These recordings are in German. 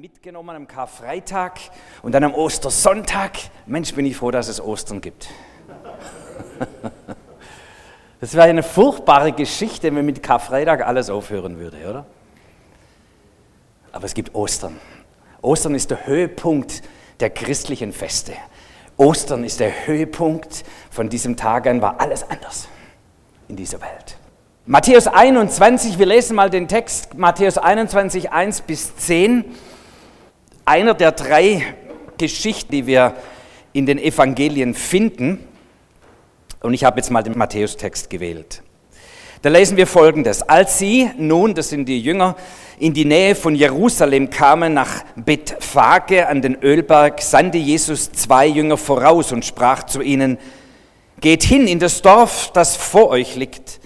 mitgenommen am Karfreitag und dann am Ostersonntag. Mensch, bin ich froh, dass es Ostern gibt. Das wäre eine furchtbare Geschichte, wenn mit Karfreitag alles aufhören würde, oder? Aber es gibt Ostern. Ostern ist der Höhepunkt der christlichen Feste. Ostern ist der Höhepunkt. Von diesem Tag an war alles anders in dieser Welt. Matthäus 21, wir lesen mal den Text, Matthäus 21, 1 bis 10 einer der drei Geschichten, die wir in den Evangelien finden. Und ich habe jetzt mal den Matthäus-Text gewählt. Da lesen wir folgendes. Als sie nun, das sind die Jünger, in die Nähe von Jerusalem kamen, nach Bethphage an den Ölberg, sandte Jesus zwei Jünger voraus und sprach zu ihnen, Geht hin in das Dorf, das vor euch liegt,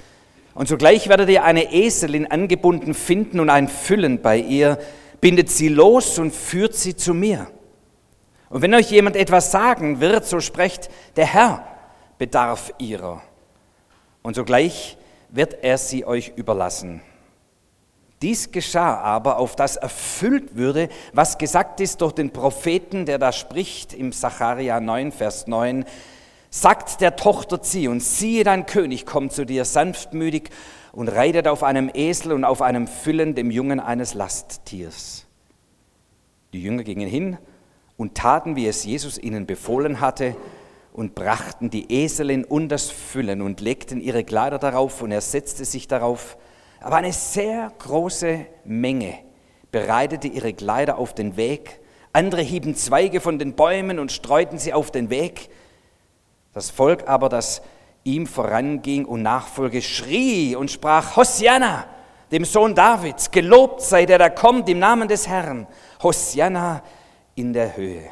und sogleich werdet ihr eine Eselin angebunden finden und ein Füllen bei ihr, bindet sie los und führt sie zu mir. Und wenn euch jemand etwas sagen wird, so sprecht, der Herr bedarf ihrer. Und sogleich wird er sie euch überlassen. Dies geschah aber, auf das erfüllt würde, was gesagt ist durch den Propheten, der da spricht im Sacharja 9, Vers 9, sagt der Tochter Zion, siehe, dein König kommt zu dir sanftmütig und reitet auf einem Esel und auf einem Füllen, dem Jungen eines Lasttiers. Die Jünger gingen hin und taten, wie es Jesus ihnen befohlen hatte, und brachten die Eselin und das Füllen und legten ihre Kleider darauf und er setzte sich darauf. Aber eine sehr große Menge bereitete ihre Kleider auf den Weg. Andere hieben Zweige von den Bäumen und streuten sie auf den Weg. Das Volk aber, das ihm voranging und nachfolge, schrie und sprach, Hosianna, dem Sohn Davids, gelobt sei der, der kommt im Namen des Herrn, Hosianna in der Höhe.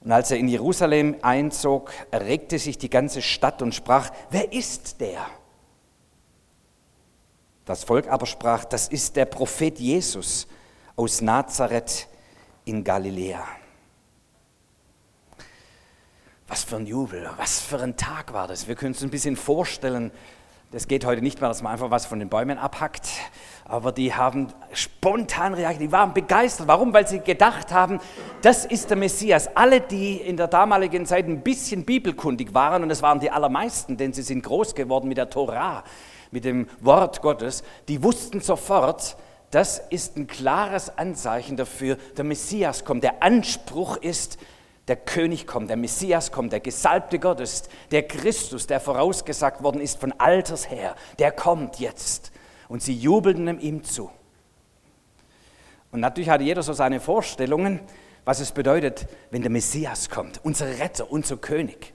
Und als er in Jerusalem einzog, erregte sich die ganze Stadt und sprach, wer ist der? Das Volk aber sprach, das ist der Prophet Jesus aus Nazareth in Galiläa. Was für ein Jubel, was für ein Tag war das. Wir können uns ein bisschen vorstellen, das geht heute nicht mehr, dass man einfach was von den Bäumen abhackt, aber die haben spontan reagiert, die waren begeistert. Warum? Weil sie gedacht haben, das ist der Messias. Alle, die in der damaligen Zeit ein bisschen bibelkundig waren, und es waren die allermeisten, denn sie sind groß geworden mit der Torah, mit dem Wort Gottes, die wussten sofort, das ist ein klares Anzeichen dafür, der Messias kommt. Der Anspruch ist, der König kommt, der Messias kommt, der Gesalbte Gottes, der Christus, der vorausgesagt worden ist von alters her, der kommt jetzt. Und sie jubelten ihm zu. Und natürlich hatte jeder so seine Vorstellungen, was es bedeutet, wenn der Messias kommt, unser Retter, unser König.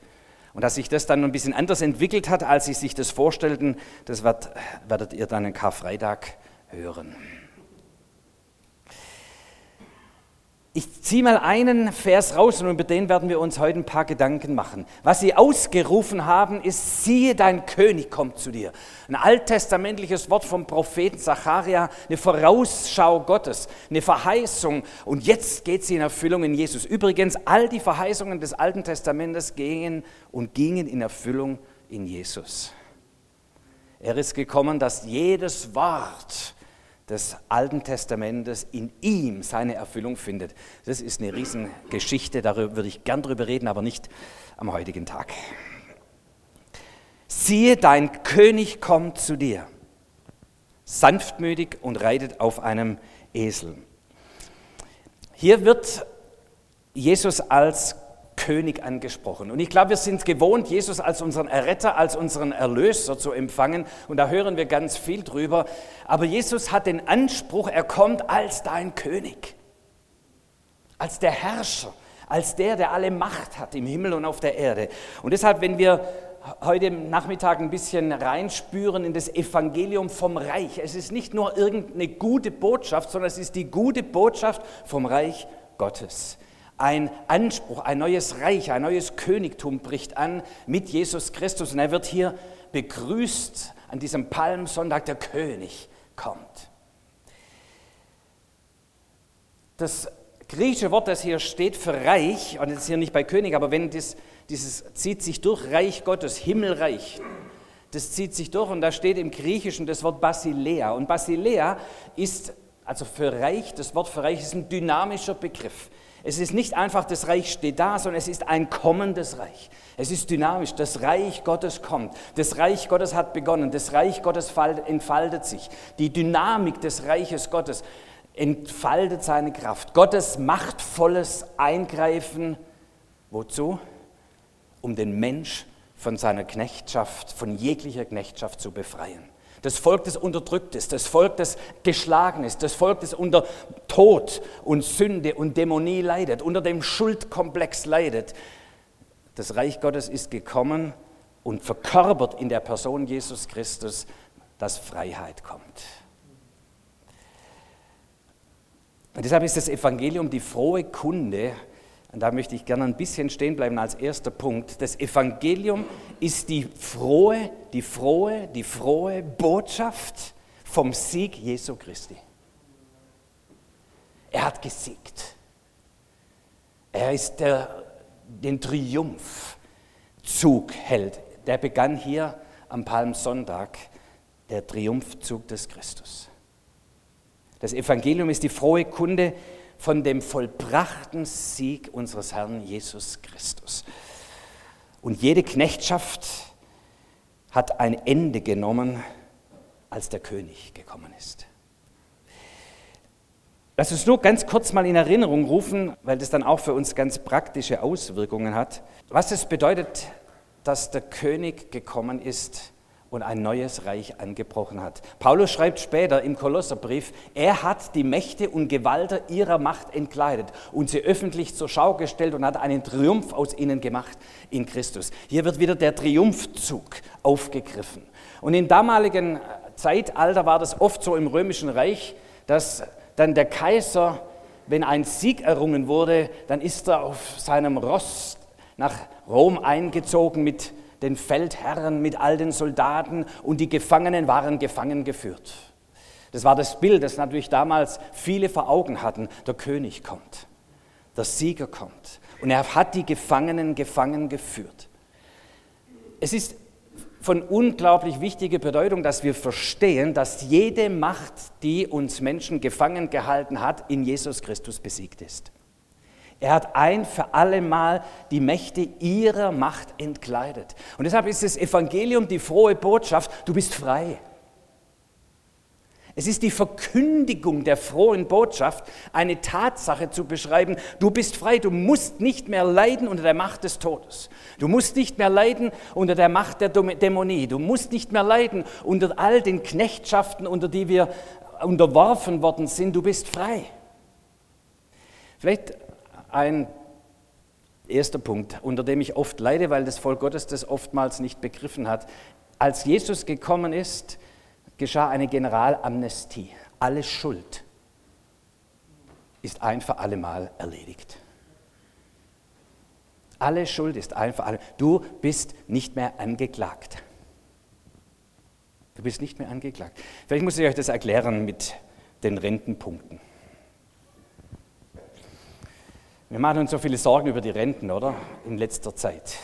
Und dass sich das dann ein bisschen anders entwickelt hat, als sie sich das vorstellten, das werdet ihr dann am Karfreitag hören. Ich ziehe mal einen Vers raus und über den werden wir uns heute ein paar Gedanken machen. Was sie ausgerufen haben, ist, siehe, dein König kommt zu dir. Ein alttestamentliches Wort vom Propheten Zacharia, eine Vorausschau Gottes, eine Verheißung. Und jetzt geht sie in Erfüllung in Jesus. Übrigens, all die Verheißungen des Alten Testamentes gingen und gingen in Erfüllung in Jesus. Er ist gekommen, dass jedes Wort, des Alten Testamentes in ihm seine Erfüllung findet. Das ist eine Riesengeschichte, darüber würde ich gern drüber reden, aber nicht am heutigen Tag. Siehe, dein König kommt zu dir, sanftmütig und reitet auf einem Esel. Hier wird Jesus als König angesprochen. Und ich glaube, wir sind gewohnt, Jesus als unseren Erretter, als unseren Erlöser zu empfangen. Und da hören wir ganz viel drüber. Aber Jesus hat den Anspruch, er kommt als dein König, als der Herrscher, als der, der alle Macht hat im Himmel und auf der Erde. Und deshalb, wenn wir heute Nachmittag ein bisschen reinspüren in das Evangelium vom Reich. Es ist nicht nur irgendeine gute Botschaft, sondern es ist die gute Botschaft vom Reich Gottes ein Anspruch, ein neues Reich, ein neues Königtum bricht an mit Jesus Christus und er wird hier begrüßt an diesem Palmsonntag, der König kommt. Das griechische Wort, das hier steht für Reich, und ist hier nicht bei König, aber wenn das, dieses zieht sich durch Reich Gottes, Himmelreich, das zieht sich durch und da steht im Griechischen das Wort Basilea. Und Basilea ist also für Reich, das Wort für Reich ist ein dynamischer Begriff. Es ist nicht einfach, das Reich steht da, sondern es ist ein kommendes Reich. Es ist dynamisch. Das Reich Gottes kommt. Das Reich Gottes hat begonnen. Das Reich Gottes entfaltet sich. Die Dynamik des Reiches Gottes entfaltet seine Kraft. Gottes machtvolles Eingreifen. Wozu? Um den Mensch von seiner Knechtschaft, von jeglicher Knechtschaft zu befreien. Das Volk, das unterdrückt ist, das Volk, das geschlagen ist, das Volk, das unter Tod und Sünde und Dämonie leidet, unter dem Schuldkomplex leidet. Das Reich Gottes ist gekommen und verkörpert in der Person Jesus Christus, dass Freiheit kommt. Und deshalb ist das Evangelium die frohe Kunde, und da möchte ich gerne ein bisschen stehen bleiben als erster Punkt. Das Evangelium ist die frohe, die frohe, die frohe Botschaft vom Sieg Jesu Christi. Er hat gesiegt. Er ist der, den Triumphzug hält. Der begann hier am Palmsonntag, der Triumphzug des Christus. Das Evangelium ist die frohe Kunde, von dem vollbrachten Sieg unseres Herrn Jesus Christus. Und jede Knechtschaft hat ein Ende genommen, als der König gekommen ist. Lass uns nur ganz kurz mal in Erinnerung rufen, weil das dann auch für uns ganz praktische Auswirkungen hat, was es bedeutet, dass der König gekommen ist und ein neues Reich angebrochen hat. Paulus schreibt später im Kolosserbrief, er hat die Mächte und Gewalter ihrer Macht entkleidet und sie öffentlich zur Schau gestellt und hat einen Triumph aus ihnen gemacht in Christus. Hier wird wieder der Triumphzug aufgegriffen. Und im damaligen Zeitalter war das oft so im römischen Reich, dass dann der Kaiser, wenn ein Sieg errungen wurde, dann ist er auf seinem Ross nach Rom eingezogen mit den Feldherren mit all den Soldaten und die Gefangenen waren gefangen geführt. Das war das Bild, das natürlich damals viele vor Augen hatten. Der König kommt, der Sieger kommt und er hat die Gefangenen gefangen geführt. Es ist von unglaublich wichtiger Bedeutung, dass wir verstehen, dass jede Macht, die uns Menschen gefangen gehalten hat, in Jesus Christus besiegt ist. Er hat ein für alle Mal die Mächte ihrer Macht entkleidet. Und deshalb ist das Evangelium die frohe Botschaft, du bist frei. Es ist die Verkündigung der frohen Botschaft, eine Tatsache zu beschreiben, du bist frei, du musst nicht mehr leiden unter der Macht des Todes. Du musst nicht mehr leiden unter der Macht der Dämonie. Du musst nicht mehr leiden unter all den Knechtschaften, unter die wir unterworfen worden sind. Du bist frei. Vielleicht ein erster Punkt, unter dem ich oft leide, weil das Volk Gottes das oftmals nicht begriffen hat. Als Jesus gekommen ist, geschah eine Generalamnestie. Alle Schuld ist ein für alle Mal erledigt. Alle Schuld ist ein für alle. Du bist nicht mehr angeklagt. Du bist nicht mehr angeklagt. Vielleicht muss ich euch das erklären mit den Rentenpunkten. Wir machen uns so viele Sorgen über die Renten, oder? In letzter Zeit.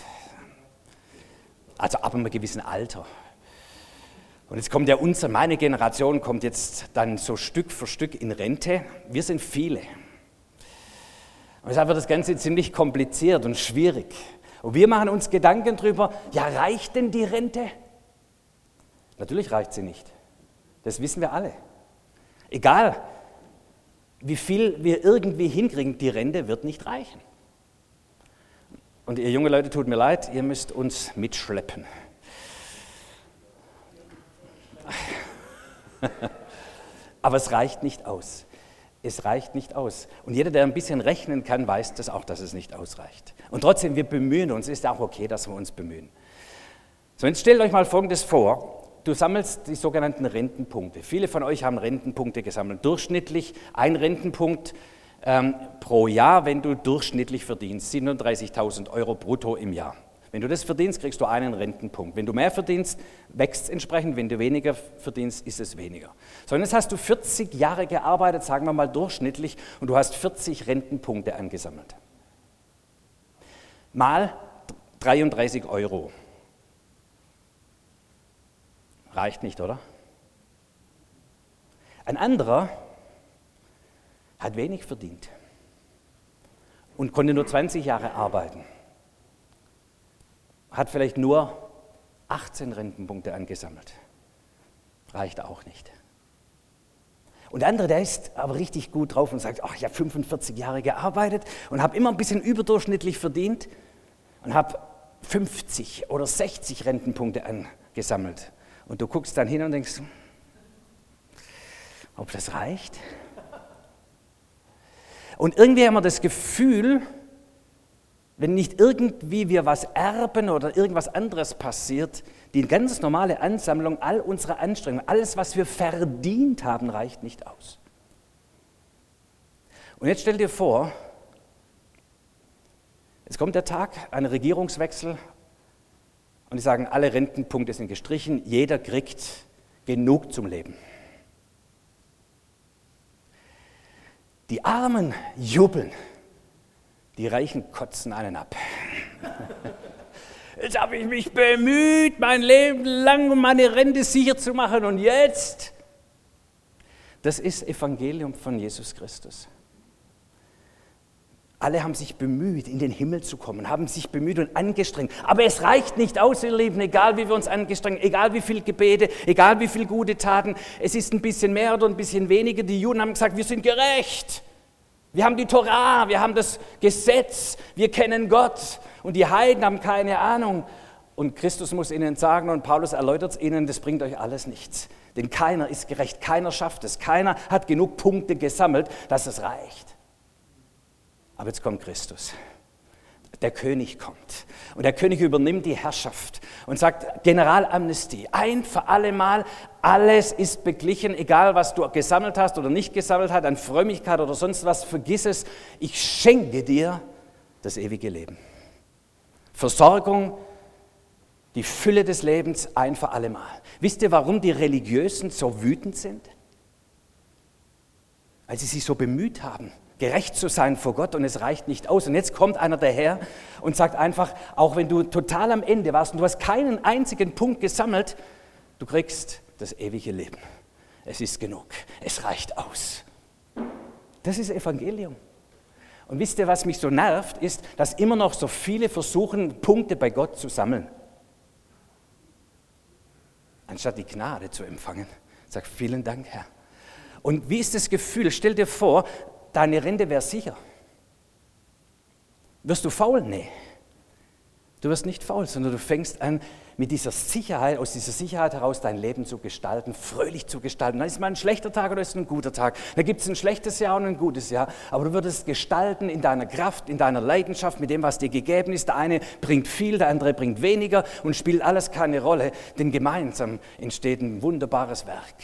Also ab einem gewissen Alter. Und jetzt kommt ja unsere, meine Generation kommt jetzt dann so Stück für Stück in Rente. Wir sind viele. Und deshalb wird das Ganze ziemlich kompliziert und schwierig. Und wir machen uns Gedanken darüber, ja, reicht denn die Rente? Natürlich reicht sie nicht. Das wissen wir alle. Egal, wie viel wir irgendwie hinkriegen, die Rente wird nicht reichen. Und ihr junge Leute, tut mir leid, ihr müsst uns mitschleppen. Aber es reicht nicht aus. Es reicht nicht aus. Und jeder, der ein bisschen rechnen kann, weiß das auch, dass es nicht ausreicht. Und trotzdem, wir bemühen uns. Es ist auch okay, dass wir uns bemühen. So, jetzt stellt euch mal Folgendes vor. Du sammelst die sogenannten Rentenpunkte. Viele von euch haben Rentenpunkte gesammelt. Durchschnittlich ein Rentenpunkt ähm, pro Jahr, wenn du durchschnittlich verdienst. 37.000 Euro brutto im Jahr. Wenn du das verdienst, kriegst du einen Rentenpunkt. Wenn du mehr verdienst, wächst es entsprechend. Wenn du weniger verdienst, ist es weniger. So, und jetzt hast du 40 Jahre gearbeitet, sagen wir mal durchschnittlich, und du hast 40 Rentenpunkte angesammelt. Mal 33 Euro. Reicht nicht, oder? Ein anderer hat wenig verdient und konnte nur 20 Jahre arbeiten. Hat vielleicht nur 18 Rentenpunkte angesammelt. Reicht auch nicht. Und der andere, der ist aber richtig gut drauf und sagt, ach, ich habe 45 Jahre gearbeitet und habe immer ein bisschen überdurchschnittlich verdient und habe 50 oder 60 Rentenpunkte angesammelt. Und du guckst dann hin und denkst, ob das reicht? Und irgendwie haben wir das Gefühl, wenn nicht irgendwie wir was erben oder irgendwas anderes passiert, die ganz normale Ansammlung all unserer Anstrengungen, alles, was wir verdient haben, reicht nicht aus. Und jetzt stell dir vor, es kommt der Tag, ein Regierungswechsel und die sagen, alle Rentenpunkte sind gestrichen, jeder kriegt genug zum Leben. Die Armen jubeln, die Reichen kotzen einen ab. Jetzt habe ich mich bemüht, mein Leben lang, um meine Rente sicher zu machen. Und jetzt? Das ist Evangelium von Jesus Christus. Alle haben sich bemüht, in den Himmel zu kommen, haben sich bemüht und angestrengt. Aber es reicht nicht aus, ihr Lieben, egal wie wir uns angestrengt, egal wie viel Gebete, egal wie viel gute Taten. Es ist ein bisschen mehr oder ein bisschen weniger. Die Juden haben gesagt, wir sind gerecht. Wir haben die Torah, wir haben das Gesetz, wir kennen Gott und die Heiden haben keine Ahnung. Und Christus muss ihnen sagen, und Paulus erläutert es ihnen, das bringt euch alles nichts. Denn keiner ist gerecht, keiner schafft es, keiner hat genug Punkte gesammelt, dass es reicht. Aber jetzt kommt Christus. Der König kommt. Und der König übernimmt die Herrschaft und sagt, Generalamnestie, ein für alle Mal, alles ist beglichen, egal was du gesammelt hast oder nicht gesammelt hast, an Frömmigkeit oder sonst was, vergiss es, ich schenke dir das ewige Leben. Versorgung, die Fülle des Lebens ein für alle Mal. Wisst ihr, warum die Religiösen so wütend sind? Weil sie sich so bemüht haben, gerecht zu sein vor Gott und es reicht nicht aus. Und jetzt kommt einer daher und sagt einfach, auch wenn du total am Ende warst und du hast keinen einzigen Punkt gesammelt, du kriegst das ewige Leben. Es ist genug. Es reicht aus. Das ist Evangelium. Und wisst ihr, was mich so nervt, ist, dass immer noch so viele versuchen, Punkte bei Gott zu sammeln. Anstatt die Gnade zu empfangen. Sag vielen Dank, Herr. Und wie ist das Gefühl? Stell dir vor, deine Rente wäre sicher. Wirst du faul? Nee. Du wirst nicht faul, sondern du fängst an, mit dieser Sicherheit, aus dieser Sicherheit heraus dein Leben zu gestalten, fröhlich zu gestalten. Dann ist mal ein schlechter Tag oder ist ein guter Tag. Da gibt es ein schlechtes Jahr und ein gutes Jahr. Aber du würdest gestalten in deiner Kraft, in deiner Leidenschaft, mit dem, was dir gegeben ist. Der eine bringt viel, der andere bringt weniger und spielt alles keine Rolle. Denn gemeinsam entsteht ein wunderbares Werk.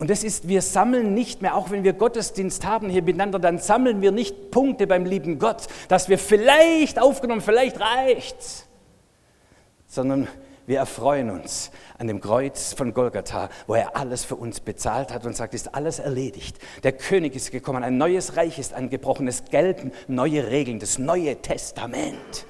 Und das ist, wir sammeln nicht mehr, auch wenn wir Gottesdienst haben hier miteinander, dann sammeln wir nicht Punkte beim lieben Gott, dass wir vielleicht aufgenommen, vielleicht reicht's, sondern wir erfreuen uns an dem Kreuz von Golgatha, wo er alles für uns bezahlt hat und sagt, ist alles erledigt. Der König ist gekommen, ein neues Reich ist angebrochen, es gelten neue Regeln, das neue Testament.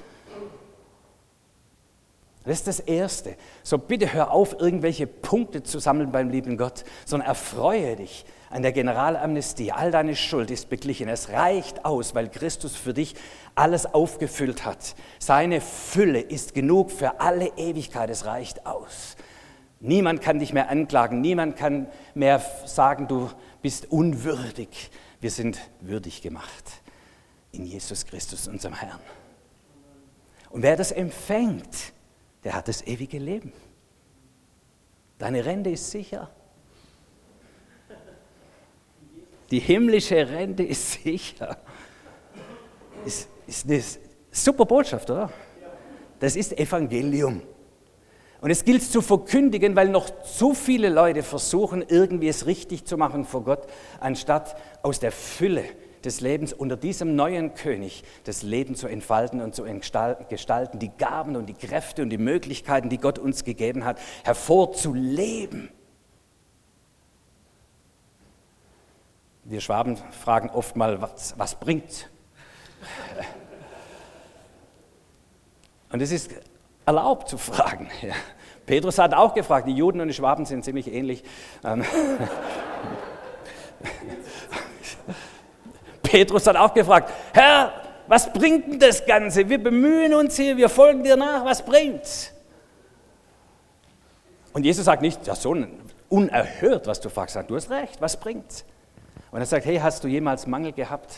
Das ist das Erste. So bitte hör auf, irgendwelche Punkte zu sammeln beim lieben Gott, sondern erfreue dich an der Generalamnestie. All deine Schuld ist beglichen. Es reicht aus, weil Christus für dich alles aufgefüllt hat. Seine Fülle ist genug für alle Ewigkeit. Es reicht aus. Niemand kann dich mehr anklagen. Niemand kann mehr sagen, du bist unwürdig. Wir sind würdig gemacht in Jesus Christus, unserem Herrn. Und wer das empfängt, der hat das ewige Leben. Deine Rente ist sicher. Die himmlische Rente ist sicher. Ist, ist eine super Botschaft, oder? Das ist Evangelium. Und es gilt zu verkündigen, weil noch zu viele Leute versuchen, irgendwie es richtig zu machen vor Gott, anstatt aus der Fülle des Lebens unter diesem neuen König das Leben zu entfalten und zu gestalten, die Gaben und die Kräfte und die Möglichkeiten, die Gott uns gegeben hat, hervorzuleben. Wir Schwaben fragen oft mal, was, was bringt? Und es ist erlaubt zu fragen. Ja. Petrus hat auch gefragt, die Juden und die Schwaben sind ziemlich ähnlich. Ähm, Petrus hat auch gefragt, Herr, was bringt denn das Ganze? Wir bemühen uns hier, wir folgen dir nach, was bringt's? Und Jesus sagt nicht, ja, so unerhört, was du fragst, du hast recht, was bringt's? Und er sagt, hey, hast du jemals Mangel gehabt?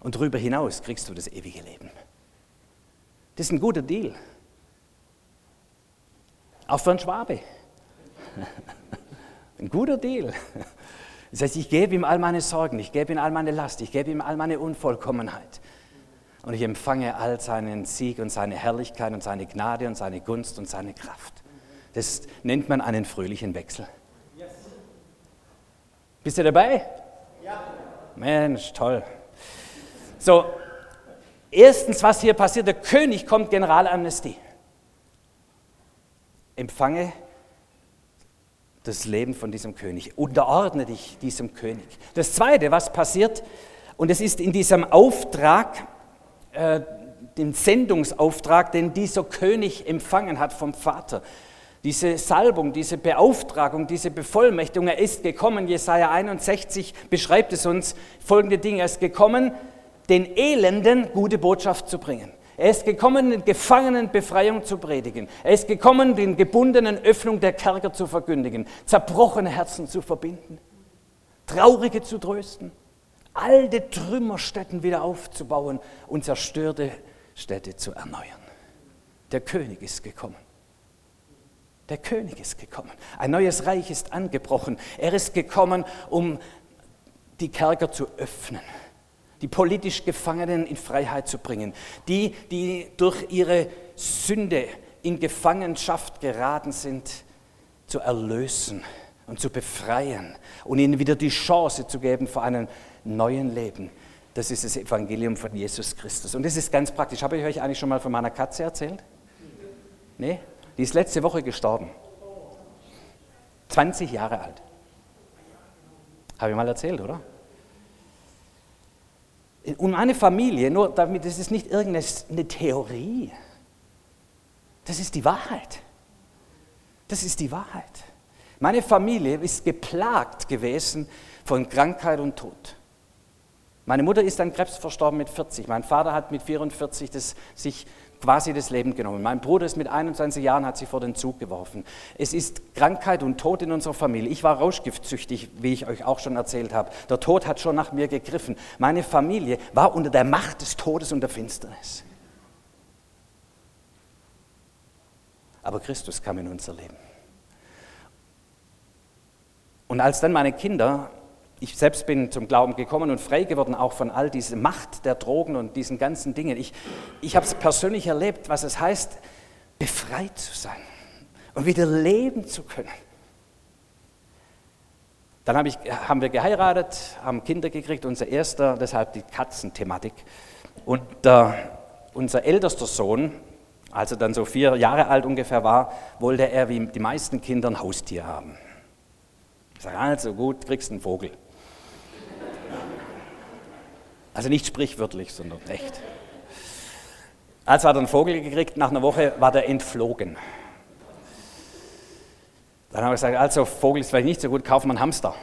Und darüber hinaus kriegst du das ewige Leben. Das ist ein guter Deal. Auch für einen Schwabe. Ein guter Deal. Das heißt, ich gebe ihm all meine Sorgen, ich gebe ihm all meine Last, ich gebe ihm all meine Unvollkommenheit. Und ich empfange all seinen Sieg und seine Herrlichkeit und seine Gnade und seine Gunst und seine Kraft. Das nennt man einen fröhlichen Wechsel. Bist du dabei? Ja. Mensch, toll. So, erstens, was hier passiert, der König kommt Generalamnestie. Empfange das Leben von diesem König. Unterordne dich diesem König. Das Zweite, was passiert, und es ist in diesem Auftrag, äh, dem Sendungsauftrag, den dieser König empfangen hat vom Vater. Diese Salbung, diese Beauftragung, diese Bevollmächtigung, er ist gekommen, Jesaja 61 beschreibt es uns, folgende Dinge, er ist gekommen, den Elenden gute Botschaft zu bringen. Er ist gekommen, den Gefangenen Befreiung zu predigen. Er ist gekommen, den Gebundenen Öffnung der Kerker zu verkündigen, zerbrochene Herzen zu verbinden, Traurige zu trösten, alte Trümmerstätten wieder aufzubauen und zerstörte Städte zu erneuern. Der König ist gekommen. Der König ist gekommen. Ein neues Reich ist angebrochen. Er ist gekommen, um die Kerker zu öffnen die politisch Gefangenen in Freiheit zu bringen, die, die durch ihre Sünde in Gefangenschaft geraten sind, zu erlösen und zu befreien und ihnen wieder die Chance zu geben für einen neuen Leben. Das ist das Evangelium von Jesus Christus. Und das ist ganz praktisch. Habe ich euch eigentlich schon mal von meiner Katze erzählt? Nee? Die ist letzte Woche gestorben. 20 Jahre alt. Habe ich mal erzählt, oder? Und meine Familie, nur damit, das ist nicht irgendeine Theorie. Das ist die Wahrheit. Das ist die Wahrheit. Meine Familie ist geplagt gewesen von Krankheit und Tod. Meine Mutter ist an Krebs verstorben mit 40. Mein Vater hat mit 44 das sich quasi das Leben genommen. Mein Bruder ist mit 21 Jahren, hat sich vor den Zug geworfen. Es ist Krankheit und Tod in unserer Familie. Ich war rauschgiftsüchtig, wie ich euch auch schon erzählt habe. Der Tod hat schon nach mir gegriffen. Meine Familie war unter der Macht des Todes und der Finsternis. Aber Christus kam in unser Leben. Und als dann meine Kinder ich selbst bin zum Glauben gekommen und frei geworden, auch von all dieser Macht der Drogen und diesen ganzen Dingen. Ich, ich habe es persönlich erlebt, was es heißt, befreit zu sein und wieder leben zu können. Dann hab ich, haben wir geheiratet, haben Kinder gekriegt, unser erster, deshalb die Katzenthematik. Und äh, unser ältester Sohn, als er dann so vier Jahre alt ungefähr war, wollte er wie die meisten Kinder ein Haustier haben. Ich sage, also gut, kriegst einen Vogel. Also nicht sprichwörtlich, sondern echt. Als hat er einen Vogel gekriegt, nach einer Woche war der entflogen. Dann haben wir gesagt, also Vogel ist vielleicht nicht so gut, kaufen wir einen Hamster.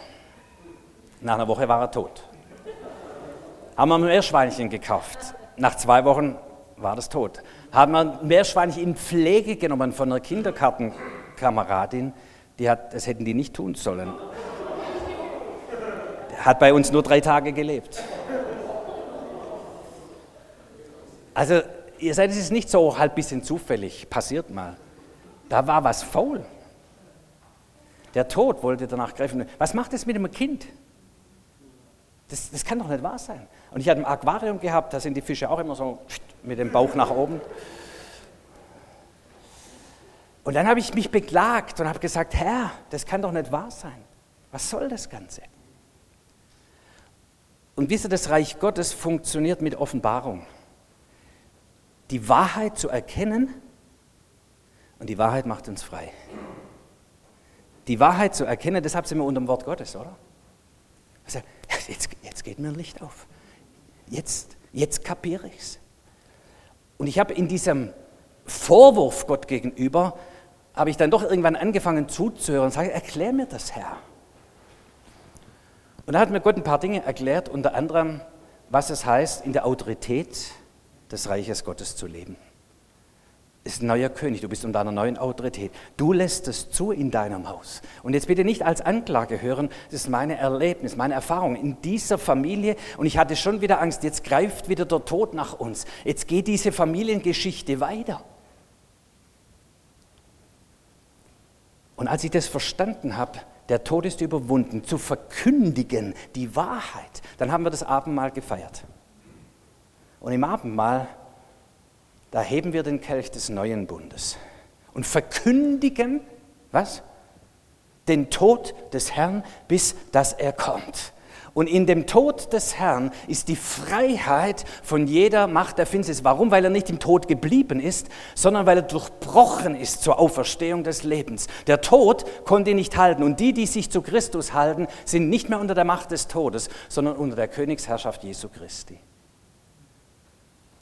Nach einer Woche war er tot. Haben wir ein Meerschweinchen gekauft. Nach zwei Wochen war das tot. Haben wir ein Meerschweinchen in Pflege genommen von einer Kinderkartenkameradin, die hat, das hätten die nicht tun sollen. Hat bei uns nur drei Tage gelebt. Also ihr seid, es ist nicht so halt ein bisschen zufällig, passiert mal. Da war was faul. Der Tod wollte danach greifen. Was macht es mit einem Kind? Das, das kann doch nicht wahr sein. Und ich hatte ein Aquarium gehabt, da sind die Fische auch immer so mit dem Bauch nach oben. Und dann habe ich mich beklagt und habe gesagt, Herr, das kann doch nicht wahr sein. Was soll das Ganze? Und wisst ihr, das Reich Gottes funktioniert mit Offenbarung die Wahrheit zu erkennen und die Wahrheit macht uns frei. Die Wahrheit zu erkennen, deshalb sind wir unter dem Wort Gottes, oder? Also, jetzt, jetzt geht mir ein Licht auf. Jetzt, jetzt kapiere ich es. Und ich habe in diesem Vorwurf Gott gegenüber, habe ich dann doch irgendwann angefangen zuzuhören und sage, erklär mir das, Herr. Und da hat mir Gott ein paar Dinge erklärt, unter anderem, was es heißt, in der Autorität des Reiches Gottes zu leben. Es ist ein neuer König, du bist unter einer neuen Autorität. Du lässt es zu in deinem Haus. Und jetzt bitte nicht als Anklage hören, das ist meine Erlebnis, meine Erfahrung in dieser Familie. Und ich hatte schon wieder Angst, jetzt greift wieder der Tod nach uns. Jetzt geht diese Familiengeschichte weiter. Und als ich das verstanden habe, der Tod ist überwunden, zu verkündigen die Wahrheit, dann haben wir das Abendmahl gefeiert. Und im Abendmahl da heben wir den Kelch des neuen Bundes und verkündigen, was? Den Tod des Herrn, bis dass er kommt. Und in dem Tod des Herrn ist die Freiheit von jeder Macht der Finsternis. Warum? Weil er nicht im Tod geblieben ist, sondern weil er durchbrochen ist zur Auferstehung des Lebens. Der Tod konnte ihn nicht halten. Und die, die sich zu Christus halten, sind nicht mehr unter der Macht des Todes, sondern unter der Königsherrschaft Jesu Christi.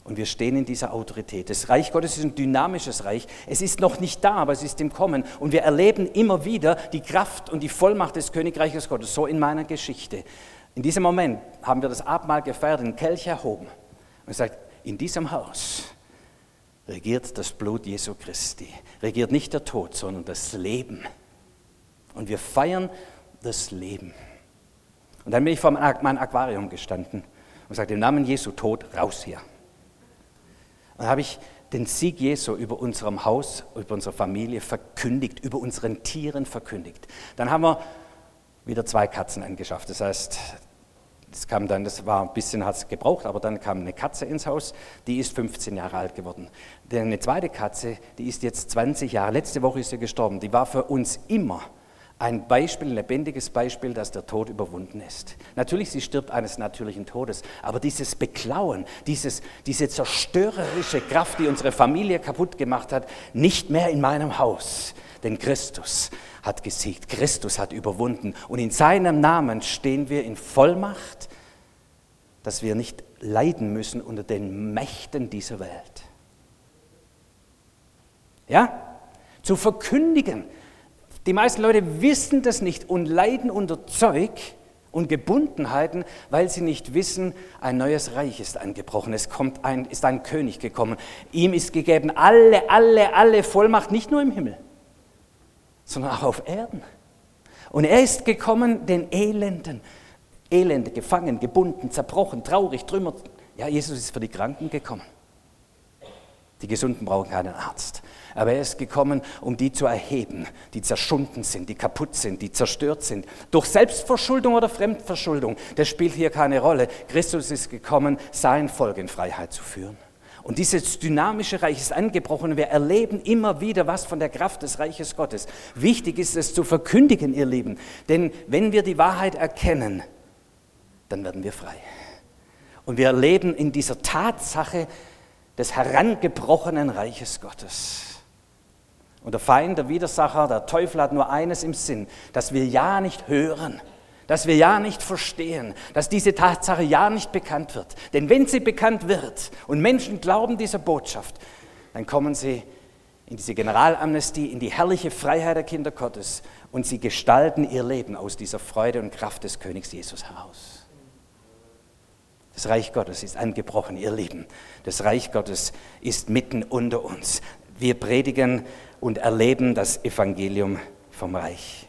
Und wir stehen in dieser Autorität. Das Reich Gottes ist ein dynamisches Reich. Es ist noch nicht da, aber es ist im Kommen. Und wir erleben immer wieder die Kraft und die Vollmacht des Königreiches Gottes, so in meiner Geschichte. In diesem Moment haben wir das Abendmahl gefeiert, den Kelch erhoben und gesagt, in diesem Haus regiert das Blut Jesu Christi. Regiert nicht der Tod, sondern das Leben. Und wir feiern das Leben. Und dann bin ich vor meinem Aquarium gestanden und sagte, im Namen Jesu Tod, raus hier. Dann habe ich den Sieg Jesu über unserem Haus, über unsere Familie verkündigt, über unseren Tieren verkündigt. Dann haben wir wieder zwei Katzen angeschafft. Das heißt, das kam dann, das war ein bisschen hat es gebraucht, aber dann kam eine Katze ins Haus, die ist 15 Jahre alt geworden. Eine zweite Katze, die ist jetzt 20 Jahre, letzte Woche ist sie gestorben, die war für uns immer ein Beispiel, ein lebendiges Beispiel, dass der Tod überwunden ist. Natürlich, sie stirbt eines natürlichen Todes, aber dieses Beklauen, dieses, diese zerstörerische Kraft, die unsere Familie kaputt gemacht hat, nicht mehr in meinem Haus. Denn Christus hat gesiegt, Christus hat überwunden und in seinem Namen stehen wir in Vollmacht, dass wir nicht leiden müssen unter den Mächten dieser Welt. Ja? Zu verkündigen, die meisten Leute wissen das nicht und leiden unter Zeug und Gebundenheiten, weil sie nicht wissen, ein neues Reich ist angebrochen, es kommt ein, ist ein König gekommen. Ihm ist gegeben alle, alle, alle Vollmacht, nicht nur im Himmel, sondern auch auf Erden. Und er ist gekommen, den Elenden, Elende, gefangen, gebunden, zerbrochen, traurig, trümmert. Ja, Jesus ist für die Kranken gekommen. Die Gesunden brauchen keinen Arzt. Aber er ist gekommen, um die zu erheben, die zerschunden sind, die kaputt sind, die zerstört sind. Durch Selbstverschuldung oder Fremdverschuldung, das spielt hier keine Rolle. Christus ist gekommen, sein Volk in Freiheit zu führen. Und dieses dynamische Reich ist angebrochen. Wir erleben immer wieder was von der Kraft des Reiches Gottes. Wichtig ist es zu verkündigen, ihr Lieben. Denn wenn wir die Wahrheit erkennen, dann werden wir frei. Und wir erleben in dieser Tatsache des herangebrochenen Reiches Gottes. Und der Feind, der Widersacher, der Teufel hat nur eines im Sinn, dass wir ja nicht hören, dass wir ja nicht verstehen, dass diese Tatsache ja nicht bekannt wird. Denn wenn sie bekannt wird und Menschen glauben dieser Botschaft, dann kommen sie in diese Generalamnestie, in die herrliche Freiheit der Kinder Gottes und sie gestalten ihr Leben aus dieser Freude und Kraft des Königs Jesus heraus. Das Reich Gottes ist angebrochen, ihr Lieben. Das Reich Gottes ist mitten unter uns. Wir predigen und erleben das Evangelium vom Reich.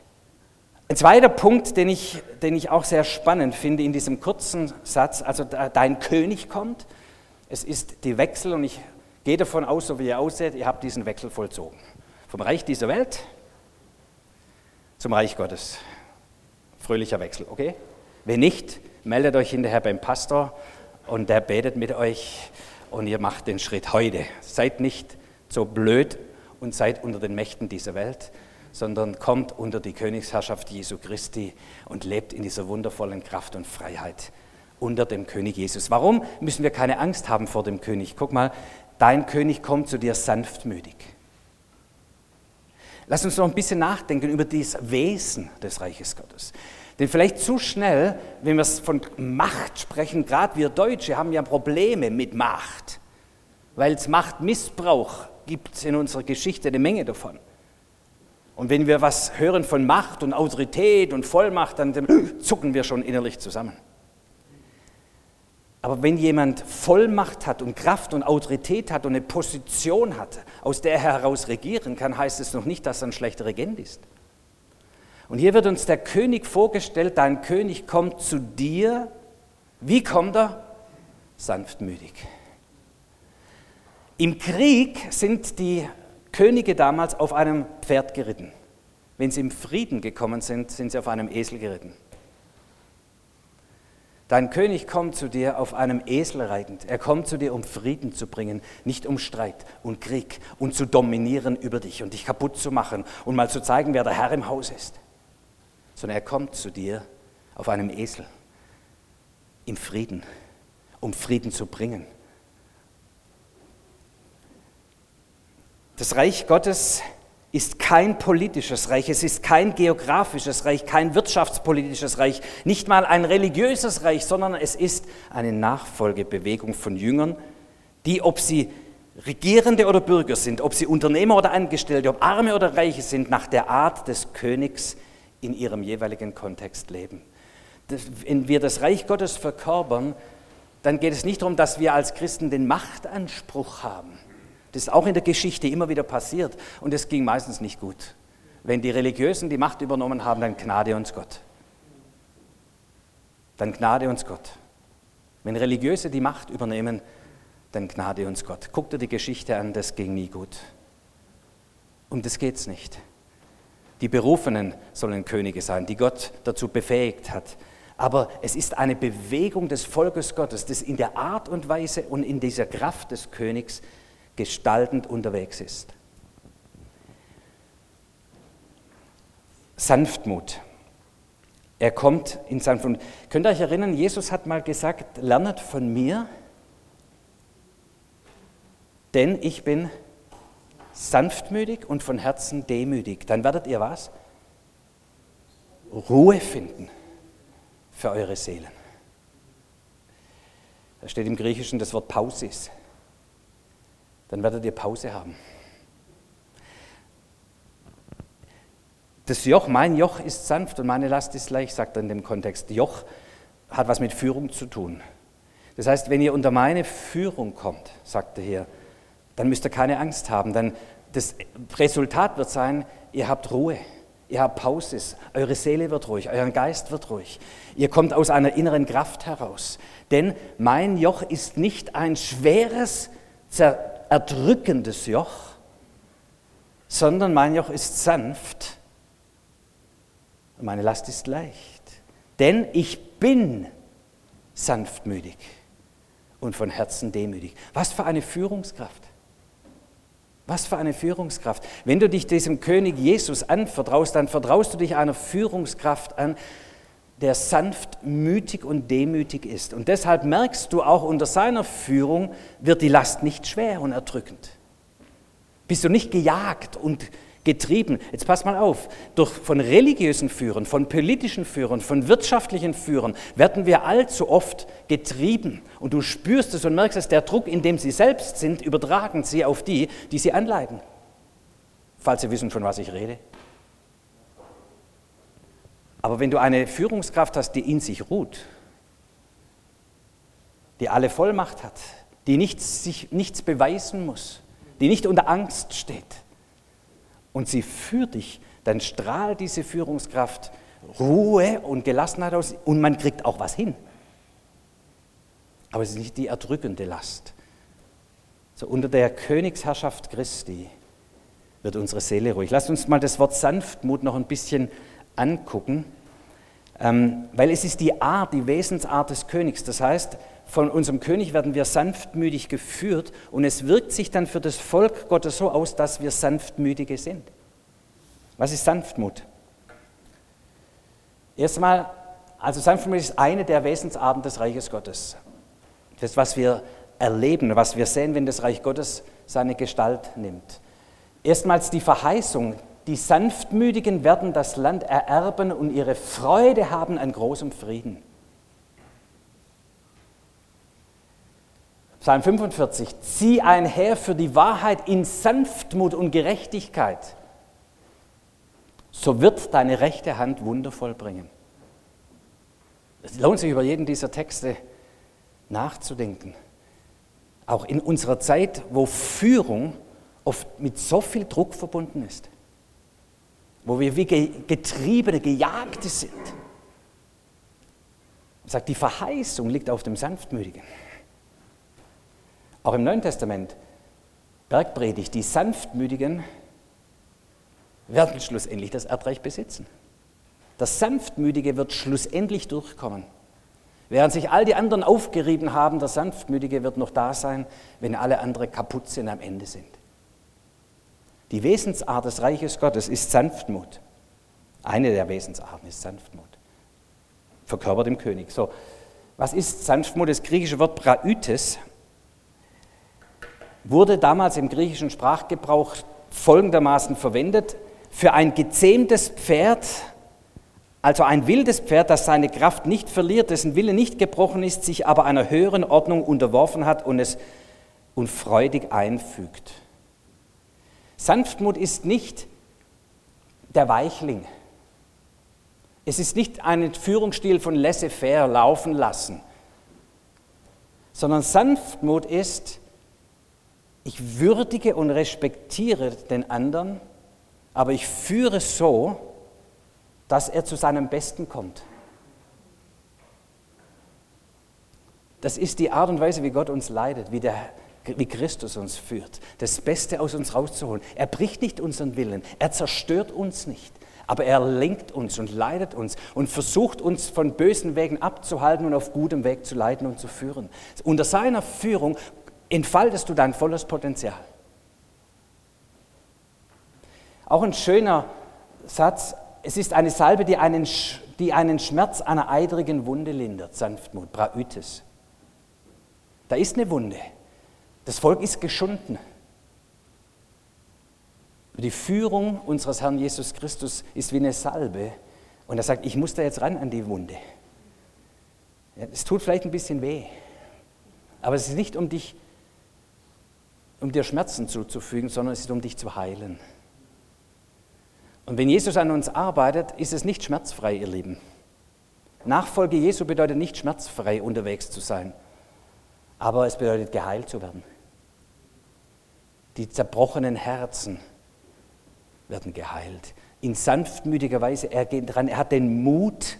Ein zweiter Punkt, den ich, den ich auch sehr spannend finde in diesem kurzen Satz, also dein König kommt, es ist die Wechsel und ich gehe davon aus, so wie ihr ausseht, ihr habt diesen Wechsel vollzogen. Vom Reich dieser Welt zum Reich Gottes. Fröhlicher Wechsel, okay? Wenn nicht, meldet euch hinterher beim Pastor und der betet mit euch und ihr macht den Schritt heute. Seid nicht so blöd und seid unter den Mächten dieser Welt, sondern kommt unter die Königsherrschaft Jesu Christi und lebt in dieser wundervollen Kraft und Freiheit unter dem König Jesus. Warum müssen wir keine Angst haben vor dem König? Guck mal, dein König kommt zu dir sanftmütig. Lass uns noch ein bisschen nachdenken über das Wesen des Reiches Gottes. Denn vielleicht zu schnell, wenn wir von Macht sprechen, gerade wir Deutsche haben ja Probleme mit Macht, weil es Machtmissbrauch gibt es in unserer Geschichte eine Menge davon. Und wenn wir was hören von Macht und Autorität und Vollmacht, dann zucken wir schon innerlich zusammen. Aber wenn jemand Vollmacht hat und Kraft und Autorität hat und eine Position hat, aus der er heraus regieren kann, heißt es noch nicht, dass er ein schlechter Regent ist. Und hier wird uns der König vorgestellt, dein König kommt zu dir. Wie kommt er? Sanftmütig. Im Krieg sind die Könige damals auf einem Pferd geritten. Wenn sie im Frieden gekommen sind, sind sie auf einem Esel geritten. Dein König kommt zu dir auf einem Esel reitend. Er kommt zu dir, um Frieden zu bringen, nicht um Streit und Krieg und zu dominieren über dich und dich kaputt zu machen und mal zu zeigen, wer der Herr im Haus ist. Sondern er kommt zu dir auf einem Esel im Frieden, um Frieden zu bringen. Das Reich Gottes ist kein politisches Reich, es ist kein geografisches Reich, kein wirtschaftspolitisches Reich, nicht mal ein religiöses Reich, sondern es ist eine Nachfolgebewegung von Jüngern, die, ob sie Regierende oder Bürger sind, ob sie Unternehmer oder Angestellte, ob Arme oder Reiche sind, nach der Art des Königs in ihrem jeweiligen Kontext leben. Wenn wir das Reich Gottes verkörpern, dann geht es nicht darum, dass wir als Christen den Machtanspruch haben das ist auch in der Geschichte immer wieder passiert und es ging meistens nicht gut. Wenn die Religiösen die Macht übernommen haben, dann gnade uns Gott. Dann gnade uns Gott. Wenn Religiöse die Macht übernehmen, dann gnade uns Gott. Guck dir die Geschichte an, das ging nie gut. Um das geht es nicht. Die Berufenen sollen Könige sein, die Gott dazu befähigt hat. Aber es ist eine Bewegung des Volkes Gottes, das in der Art und Weise und in dieser Kraft des Königs gestaltend unterwegs ist. Sanftmut. Er kommt in Sanftmut. Könnt ihr euch erinnern, Jesus hat mal gesagt, lernet von mir, denn ich bin sanftmütig und von Herzen demütig. Dann werdet ihr was? Ruhe finden für eure Seelen. Da steht im Griechischen das Wort Pausis dann werdet ihr Pause haben. Das Joch, mein Joch ist sanft und meine Last ist leicht, sagt er in dem Kontext. Joch hat was mit Führung zu tun. Das heißt, wenn ihr unter meine Führung kommt, sagt er hier, dann müsst ihr keine Angst haben. Dann das Resultat wird sein, ihr habt Ruhe, ihr habt Pauses, eure Seele wird ruhig, euer Geist wird ruhig. Ihr kommt aus einer inneren Kraft heraus. Denn mein Joch ist nicht ein schweres, zer erdrückendes Joch, sondern mein Joch ist sanft und meine Last ist leicht. Denn ich bin sanftmütig und von Herzen demütig. Was für eine Führungskraft. Was für eine Führungskraft. Wenn du dich diesem König Jesus anvertraust, dann vertraust du dich einer Führungskraft an, der sanftmütig und demütig ist. Und deshalb merkst du auch unter seiner Führung wird die Last nicht schwer und erdrückend. Bist du nicht gejagt und getrieben. Jetzt pass mal auf, durch, von religiösen Führern, von politischen Führern, von wirtschaftlichen Führern werden wir allzu oft getrieben. Und du spürst es und merkst es, der Druck, in dem sie selbst sind, übertragen sie auf die, die sie anleiten. Falls Sie wissen, von was ich rede. Aber wenn du eine Führungskraft hast, die in sich ruht, die alle Vollmacht hat, die nichts, sich nichts beweisen muss, die nicht unter Angst steht und sie führt dich, dann strahlt diese Führungskraft Ruhe und Gelassenheit aus und man kriegt auch was hin. Aber es ist nicht die erdrückende Last. So unter der Königsherrschaft Christi wird unsere Seele ruhig. Lasst uns mal das Wort Sanftmut noch ein bisschen angucken, ähm, weil es ist die Art, die Wesensart des Königs. Das heißt, von unserem König werden wir sanftmütig geführt und es wirkt sich dann für das Volk Gottes so aus, dass wir sanftmütige sind. Was ist Sanftmut? Erstmal, also Sanftmut ist eine der Wesensarten des Reiches Gottes. Das, was wir erleben, was wir sehen, wenn das Reich Gottes seine Gestalt nimmt. Erstmals die Verheißung, die Sanftmütigen werden das Land ererben und ihre Freude haben an großem Frieden. Psalm 45, zieh einher für die Wahrheit in Sanftmut und Gerechtigkeit, so wird deine rechte Hand Wunder vollbringen. Es lohnt sich über jeden dieser Texte nachzudenken. Auch in unserer Zeit, wo Führung oft mit so viel Druck verbunden ist, wo wir wie Getriebene, Gejagte sind. Er sagt, die Verheißung liegt auf dem Sanftmütigen. Auch im Neuen Testament, Bergpredigt, die Sanftmütigen werden schlussendlich das Erdreich besitzen. Das Sanftmütige wird schlussendlich durchkommen. Während sich all die anderen aufgerieben haben, der Sanftmütige wird noch da sein, wenn alle anderen kaputt sind, am Ende sind. Die Wesensart des Reiches Gottes ist Sanftmut. Eine der Wesensarten ist Sanftmut. Verkörpert im König. So, was ist Sanftmut? Das griechische Wort Praütes wurde damals im griechischen Sprachgebrauch folgendermaßen verwendet: Für ein gezähmtes Pferd also ein wildes Pferd, das seine Kraft nicht verliert, dessen Wille nicht gebrochen ist, sich aber einer höheren Ordnung unterworfen hat und es und freudig einfügt. Sanftmut ist nicht der Weichling. Es ist nicht ein Führungsstil von laissez-faire laufen lassen, sondern Sanftmut ist, ich würdige und respektiere den anderen, aber ich führe so, dass er zu seinem Besten kommt. Das ist die Art und Weise, wie Gott uns leidet, wie, der, wie Christus uns führt, das Beste aus uns rauszuholen. Er bricht nicht unseren Willen, er zerstört uns nicht, aber er lenkt uns und leitet uns und versucht uns von bösen Wegen abzuhalten und auf gutem Weg zu leiten und zu führen. Unter seiner Führung entfaltest du dein volles Potenzial. Auch ein schöner Satz es ist eine Salbe, die einen, die einen Schmerz einer eitrigen Wunde lindert, Sanftmut, Braütes. Da ist eine Wunde. Das Volk ist geschunden. Die Führung unseres Herrn Jesus Christus ist wie eine Salbe. Und er sagt, ich muss da jetzt ran an die Wunde. Es tut vielleicht ein bisschen weh. Aber es ist nicht um dich, um dir Schmerzen zuzufügen, sondern es ist um dich zu heilen. Und wenn Jesus an uns arbeitet, ist es nicht schmerzfrei, ihr Lieben. Nachfolge Jesu bedeutet nicht schmerzfrei unterwegs zu sein, aber es bedeutet geheilt zu werden. Die zerbrochenen Herzen werden geheilt. In sanftmütiger Weise, er geht dran, er hat den Mut,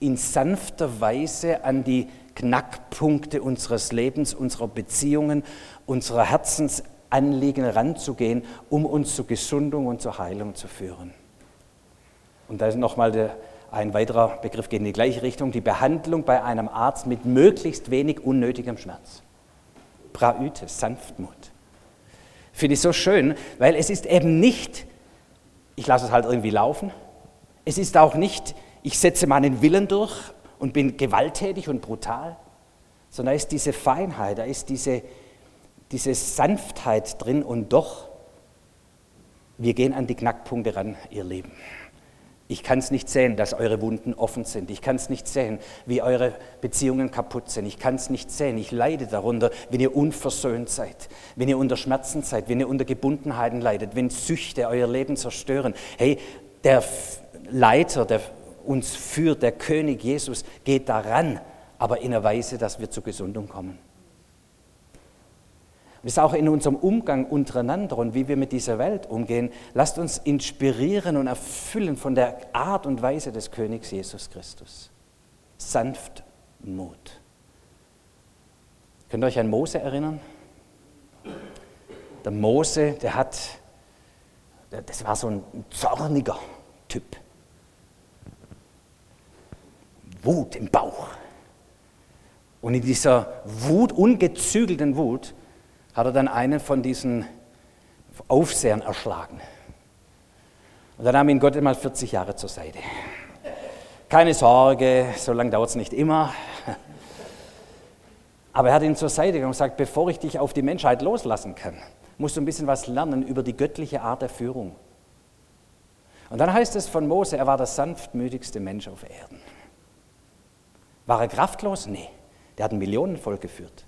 in sanfter Weise an die Knackpunkte unseres Lebens, unserer Beziehungen, unserer Herzensanliegen ranzugehen, um uns zur Gesundung und zur Heilung zu führen. Und da ist nochmal ein weiterer Begriff geht in die gleiche Richtung, die Behandlung bei einem Arzt mit möglichst wenig unnötigem Schmerz. Praütes, Sanftmut. Finde ich so schön, weil es ist eben nicht, ich lasse es halt irgendwie laufen. Es ist auch nicht, ich setze meinen Willen durch und bin gewalttätig und brutal, sondern da ist diese Feinheit, da ist diese, diese Sanftheit drin und doch, wir gehen an die Knackpunkte ran, ihr Leben. Ich kann es nicht sehen, dass eure Wunden offen sind. Ich kann es nicht sehen, wie eure Beziehungen kaputt sind. Ich kann es nicht sehen. Ich leide darunter, wenn ihr unversöhnt seid, wenn ihr unter Schmerzen seid, wenn ihr unter Gebundenheiten leidet, wenn Süchte euer Leben zerstören. Hey, der Leiter, der uns führt, der König Jesus, geht daran, aber in einer Weise, dass wir zur Gesundung kommen. Es ist auch in unserem Umgang untereinander und wie wir mit dieser Welt umgehen, lasst uns inspirieren und erfüllen von der Art und Weise des Königs Jesus Christus. Sanftmut. Könnt ihr euch an Mose erinnern? Der Mose, der hat, das war so ein zorniger Typ. Wut im Bauch. Und in dieser Wut, ungezügelten Wut, hat er dann einen von diesen Aufsehern erschlagen. Und dann nahm ihn Gott einmal 40 Jahre zur Seite. Keine Sorge, so lange dauert es nicht immer. Aber er hat ihn zur Seite genommen und gesagt, bevor ich dich auf die Menschheit loslassen kann, musst du ein bisschen was lernen über die göttliche Art der Führung. Und dann heißt es von Mose, er war der sanftmütigste Mensch auf Erden. War er kraftlos? Nee. Der hat ein Millionenvolk geführt.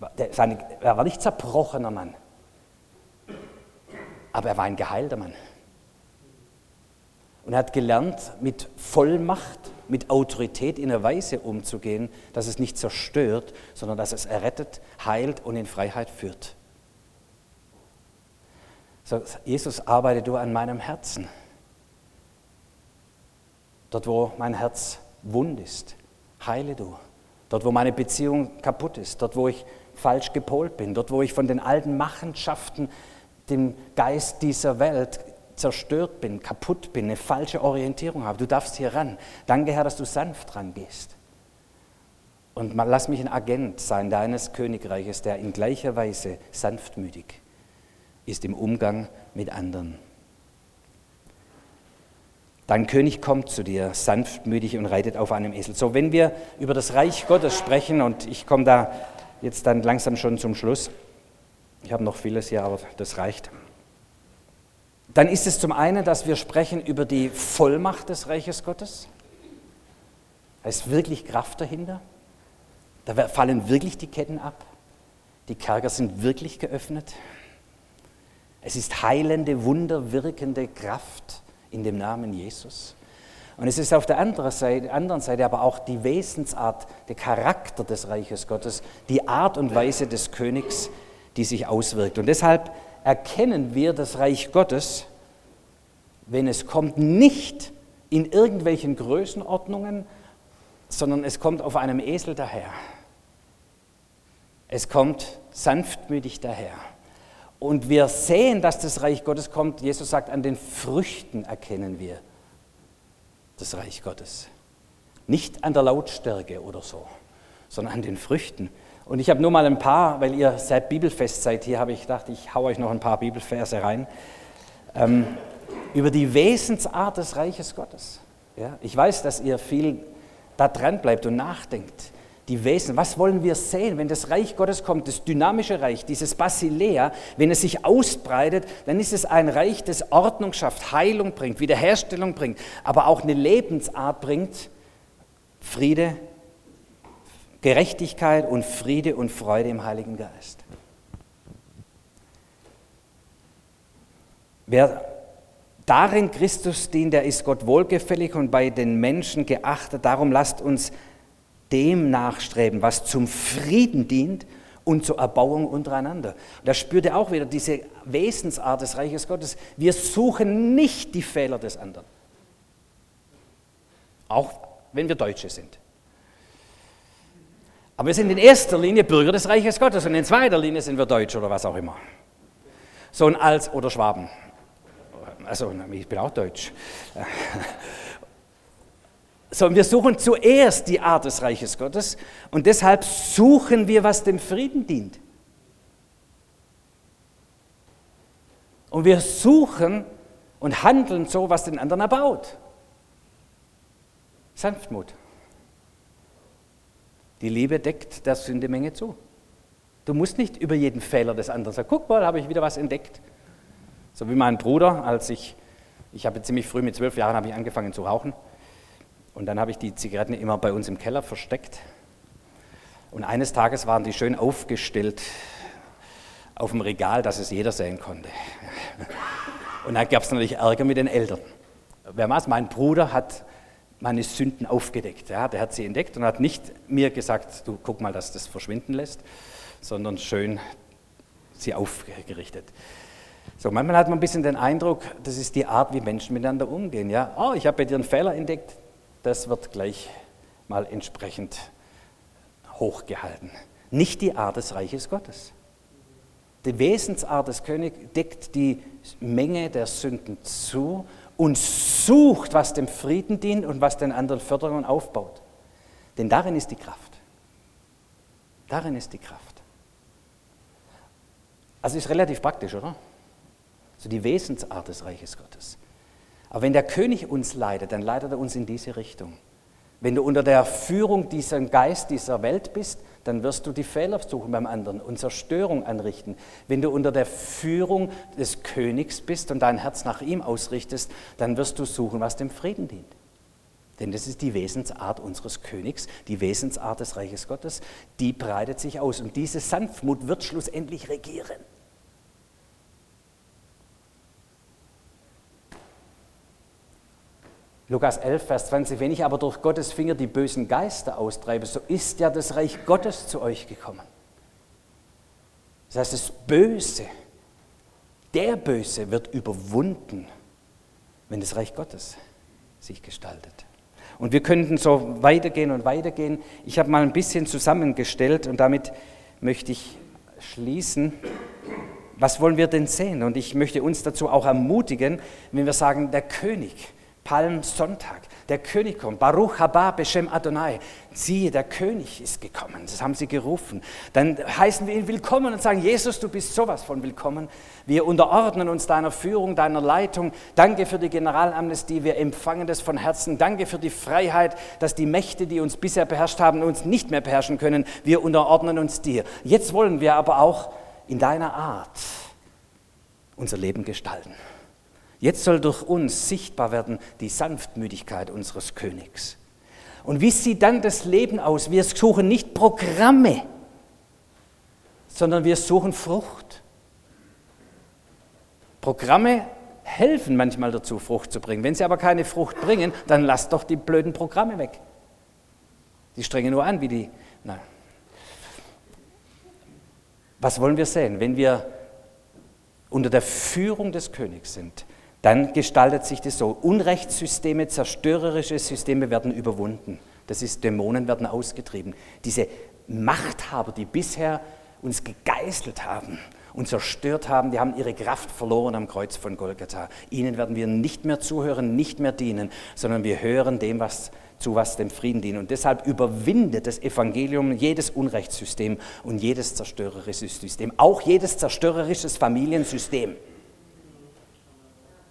Er war nicht zerbrochener Mann, aber er war ein geheilter Mann. Und er hat gelernt, mit Vollmacht mit Autorität in einer Weise umzugehen, dass es nicht zerstört, sondern dass es errettet, heilt und in Freiheit führt. So, Jesus, arbeite du an meinem Herzen. Dort, wo mein Herz wund ist, heile du. Dort, wo meine Beziehung kaputt ist, dort, wo ich falsch gepolt bin, dort, wo ich von den alten Machenschaften, dem Geist dieser Welt zerstört bin, kaputt bin, eine falsche Orientierung habe. Du darfst hier ran. Danke, Herr, dass du sanft rangehst. Und lass mich ein Agent sein deines Königreiches, der in gleicher Weise sanftmütig ist im Umgang mit anderen. Dein König kommt zu dir, sanftmütig und reitet auf einem Esel. So, wenn wir über das Reich Gottes sprechen, und ich komme da jetzt dann langsam schon zum Schluss, ich habe noch vieles hier, aber das reicht dann ist es zum einen, dass wir sprechen über die Vollmacht des Reiches Gottes. Da ist wirklich Kraft dahinter. Da fallen wirklich die Ketten ab. Die Kerker sind wirklich geöffnet. Es ist heilende, wunderwirkende Kraft in dem Namen Jesus. Und es ist auf der anderen Seite, anderen Seite aber auch die Wesensart, der Charakter des Reiches Gottes, die Art und Weise des Königs, die sich auswirkt. Und deshalb erkennen wir das Reich Gottes, wenn es kommt nicht in irgendwelchen Größenordnungen, sondern es kommt auf einem Esel daher. Es kommt sanftmütig daher. Und wir sehen, dass das Reich Gottes kommt. Jesus sagt, an den Früchten erkennen wir das Reich Gottes. Nicht an der Lautstärke oder so, sondern an den Früchten. Und ich habe nur mal ein paar, weil ihr seit Bibelfest seid hier, habe ich gedacht, ich haue euch noch ein paar Bibelverse rein. Ähm, über die Wesensart des Reiches Gottes. Ja, ich weiß, dass ihr viel da dran bleibt und nachdenkt. Die Wesen, was wollen wir sehen, wenn das Reich Gottes kommt, das dynamische Reich, dieses Basilea, wenn es sich ausbreitet, dann ist es ein Reich, das Ordnung schafft, Heilung bringt, Wiederherstellung bringt, aber auch eine Lebensart bringt, Friede, Gerechtigkeit und Friede und Freude im Heiligen Geist. Wer darin Christus dient, der ist Gott wohlgefällig und bei den Menschen geachtet. Darum lasst uns dem nachstreben, was zum Frieden dient und zur Erbauung untereinander. Da spürt er auch wieder diese Wesensart des Reiches Gottes. Wir suchen nicht die Fehler des anderen. Auch wenn wir Deutsche sind. Aber wir sind in erster Linie Bürger des Reiches Gottes und in zweiter Linie sind wir Deutsch oder was auch immer. So ein Als- oder Schwaben. Also, ich bin auch Deutsch. So, wir suchen zuerst die Art des Reiches Gottes und deshalb suchen wir, was dem Frieden dient. Und wir suchen und handeln so, was den anderen erbaut. Sanftmut. Die Liebe deckt der Sündemenge zu. Du musst nicht über jeden Fehler des anderen sagen, guck mal, da habe ich wieder was entdeckt. So wie mein Bruder, als ich, ich habe ziemlich früh mit zwölf Jahren habe ich angefangen zu rauchen und dann habe ich die Zigaretten immer bei uns im Keller versteckt und eines Tages waren die schön aufgestellt auf dem Regal, dass es jeder sehen konnte. Und dann gab es natürlich Ärger mit den Eltern. Wer weiß, mein Bruder hat meine Sünden aufgedeckt. Ja, der hat sie entdeckt und hat nicht mir gesagt, du guck mal, dass das verschwinden lässt, sondern schön sie aufgerichtet. So, manchmal hat man ein bisschen den Eindruck, das ist die Art, wie Menschen miteinander umgehen. Ja, oh, ich habe bei dir einen Fehler entdeckt, das wird gleich mal entsprechend hochgehalten. Nicht die Art des Reiches Gottes. Die Wesensart des Königs deckt die Menge der Sünden zu und sucht, was dem Frieden dient und was den anderen fördert und aufbaut. Denn darin ist die Kraft. Darin ist die Kraft. Also ist relativ praktisch, oder? So die Wesensart des Reiches Gottes. Aber wenn der König uns leitet, dann leitet er uns in diese Richtung. Wenn du unter der Führung dieser Geist dieser Welt bist, dann wirst du die Fehler suchen beim anderen und Zerstörung anrichten. Wenn du unter der Führung des Königs bist und dein Herz nach ihm ausrichtest, dann wirst du suchen, was dem Frieden dient. Denn das ist die Wesensart unseres Königs, die Wesensart des Reiches Gottes, die breitet sich aus. Und diese Sanftmut wird schlussendlich regieren. Lukas 11, Vers 20, wenn ich aber durch Gottes Finger die bösen Geister austreibe, so ist ja das Reich Gottes zu euch gekommen. Das heißt, das Böse, der Böse wird überwunden, wenn das Reich Gottes sich gestaltet. Und wir könnten so weitergehen und weitergehen. Ich habe mal ein bisschen zusammengestellt und damit möchte ich schließen. Was wollen wir denn sehen? Und ich möchte uns dazu auch ermutigen, wenn wir sagen, der König, Palmsonntag. Der König kommt. Baruch haba Beshem Adonai. Siehe, der König ist gekommen. Das haben sie gerufen. Dann heißen wir ihn willkommen und sagen, Jesus, du bist sowas von willkommen. Wir unterordnen uns deiner Führung, deiner Leitung. Danke für die Generalamnestie. Wir empfangen das von Herzen. Danke für die Freiheit, dass die Mächte, die uns bisher beherrscht haben, uns nicht mehr beherrschen können. Wir unterordnen uns dir. Jetzt wollen wir aber auch in deiner Art unser Leben gestalten. Jetzt soll durch uns sichtbar werden die Sanftmütigkeit unseres Königs. Und wie sieht dann das Leben aus? Wir suchen nicht Programme, sondern wir suchen Frucht. Programme helfen manchmal dazu, Frucht zu bringen. Wenn sie aber keine Frucht bringen, dann lasst doch die blöden Programme weg. Die strengen nur an, wie die. Nein. Was wollen wir sehen? Wenn wir unter der Führung des Königs sind, dann gestaltet sich das so. Unrechtssysteme, zerstörerische Systeme werden überwunden. Das ist, Dämonen werden ausgetrieben. Diese Machthaber, die bisher uns gegeißelt haben und zerstört haben, die haben ihre Kraft verloren am Kreuz von Golgatha. Ihnen werden wir nicht mehr zuhören, nicht mehr dienen, sondern wir hören dem, was zu was dem Frieden dient. Und deshalb überwindet das Evangelium jedes Unrechtssystem und jedes zerstörerische System, auch jedes zerstörerisches Familiensystem.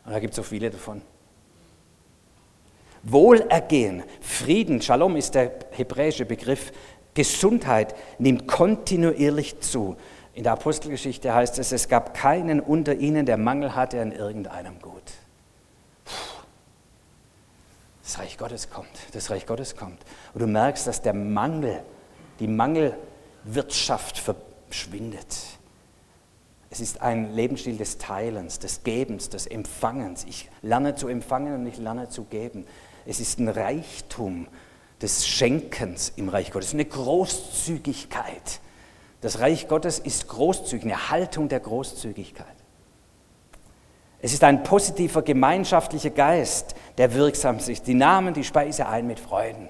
Und da gibt es so viele davon. Wohlergehen, Frieden, Shalom ist der hebräische Begriff, Gesundheit nimmt kontinuierlich zu. In der Apostelgeschichte heißt es, es gab keinen unter ihnen, der Mangel hatte an irgendeinem Gut. Das Reich Gottes kommt, das Reich Gottes kommt. Und du merkst, dass der Mangel, die Mangelwirtschaft verschwindet. Es ist ein Lebensstil des Teilens, des Gebens, des Empfangens. Ich lerne zu empfangen und ich lerne zu geben. Es ist ein Reichtum des Schenkens im Reich Gottes, eine Großzügigkeit. Das Reich Gottes ist großzügig, eine Haltung der Großzügigkeit. Es ist ein positiver gemeinschaftlicher Geist, der wirksam ist. Die nahmen die Speise ein mit Freuden.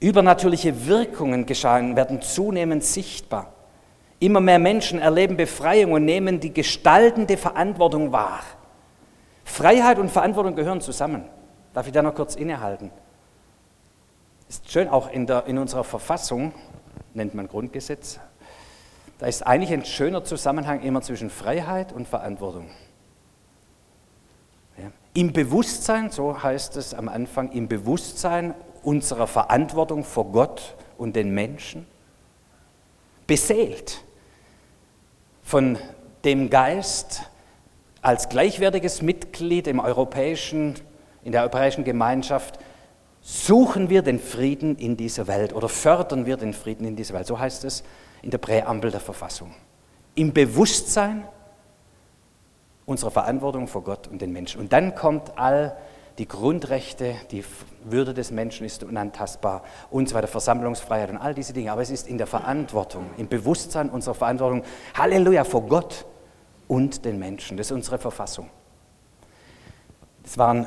Übernatürliche Wirkungen geschahen, werden zunehmend sichtbar. Immer mehr Menschen erleben Befreiung und nehmen die gestaltende Verantwortung wahr. Freiheit und Verantwortung gehören zusammen. Darf ich da noch kurz innehalten? Ist schön, auch in, der, in unserer Verfassung, nennt man Grundgesetz, da ist eigentlich ein schöner Zusammenhang immer zwischen Freiheit und Verantwortung. Ja. Im Bewusstsein, so heißt es am Anfang, im Bewusstsein unserer Verantwortung vor Gott und den Menschen, beseelt von dem Geist als gleichwertiges Mitglied im europäischen, in der europäischen Gemeinschaft suchen wir den Frieden in dieser Welt oder fördern wir den Frieden in dieser Welt. So heißt es in der Präambel der Verfassung. Im Bewusstsein unserer Verantwortung vor Gott und den Menschen. Und dann kommt all die Grundrechte, die Würde des Menschen ist unantastbar und so weiter, Versammlungsfreiheit und all diese Dinge. Aber es ist in der Verantwortung, im Bewusstsein unserer Verantwortung, Halleluja, vor Gott und den Menschen. Das ist unsere Verfassung. Es waren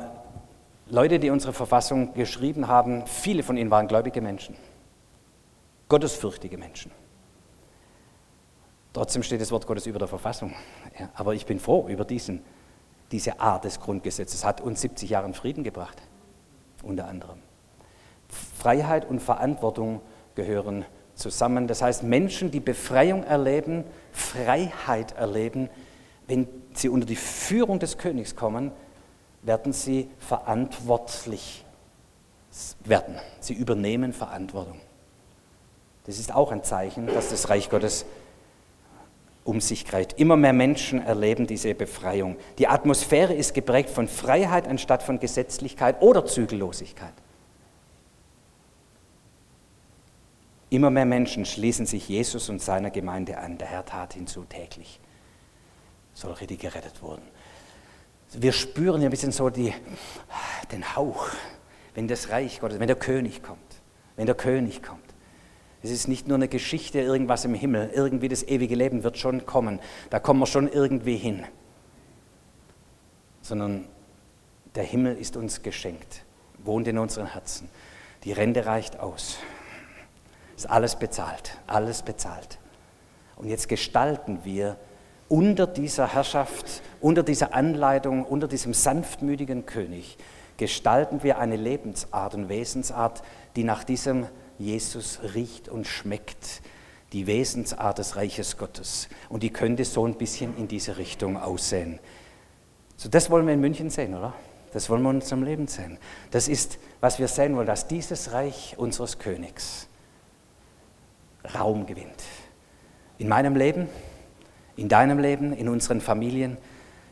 Leute, die unsere Verfassung geschrieben haben, viele von ihnen waren gläubige Menschen, gottesfürchtige Menschen. Trotzdem steht das Wort Gottes über der Verfassung. Aber ich bin froh über diesen diese Art des Grundgesetzes hat uns 70 Jahre Frieden gebracht, unter anderem. Freiheit und Verantwortung gehören zusammen. Das heißt, Menschen, die Befreiung erleben, Freiheit erleben, wenn sie unter die Führung des Königs kommen, werden sie verantwortlich werden. Sie übernehmen Verantwortung. Das ist auch ein Zeichen, dass das Reich Gottes um sich greift. Immer mehr Menschen erleben diese Befreiung. Die Atmosphäre ist geprägt von Freiheit anstatt von Gesetzlichkeit oder Zügellosigkeit. Immer mehr Menschen schließen sich Jesus und seiner Gemeinde an. Der Herr tat hinzu täglich solche, die gerettet wurden. Wir spüren ja ein bisschen so die, den Hauch, wenn das Reich Gottes, wenn der König kommt, wenn der König kommt. Es ist nicht nur eine Geschichte, irgendwas im Himmel, irgendwie das ewige Leben wird schon kommen, da kommen wir schon irgendwie hin, sondern der Himmel ist uns geschenkt, wohnt in unseren Herzen. Die Rente reicht aus. Ist alles bezahlt, alles bezahlt. Und jetzt gestalten wir unter dieser Herrschaft, unter dieser Anleitung, unter diesem sanftmütigen König, gestalten wir eine Lebensart und Wesensart, die nach diesem Jesus riecht und schmeckt. Die Wesensart des Reiches Gottes. Und die könnte so ein bisschen in diese Richtung aussehen. So, das wollen wir in München sehen, oder? Das wollen wir in unserem Leben sehen. Das ist, was wir sehen wollen, dass dieses Reich unseres Königs Raum gewinnt. In meinem Leben, in deinem Leben, in unseren Familien,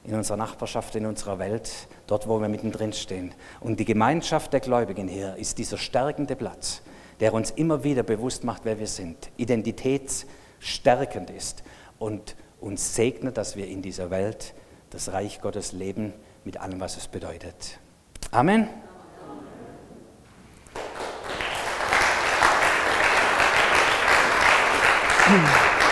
in unserer Nachbarschaft, in unserer Welt, dort, wo wir mittendrin stehen. Und die Gemeinschaft der Gläubigen hier ist dieser stärkende Platz, der uns immer wieder bewusst macht, wer wir sind, identitätsstärkend ist und uns segnet, dass wir in dieser Welt das Reich Gottes leben mit allem, was es bedeutet. Amen. Amen.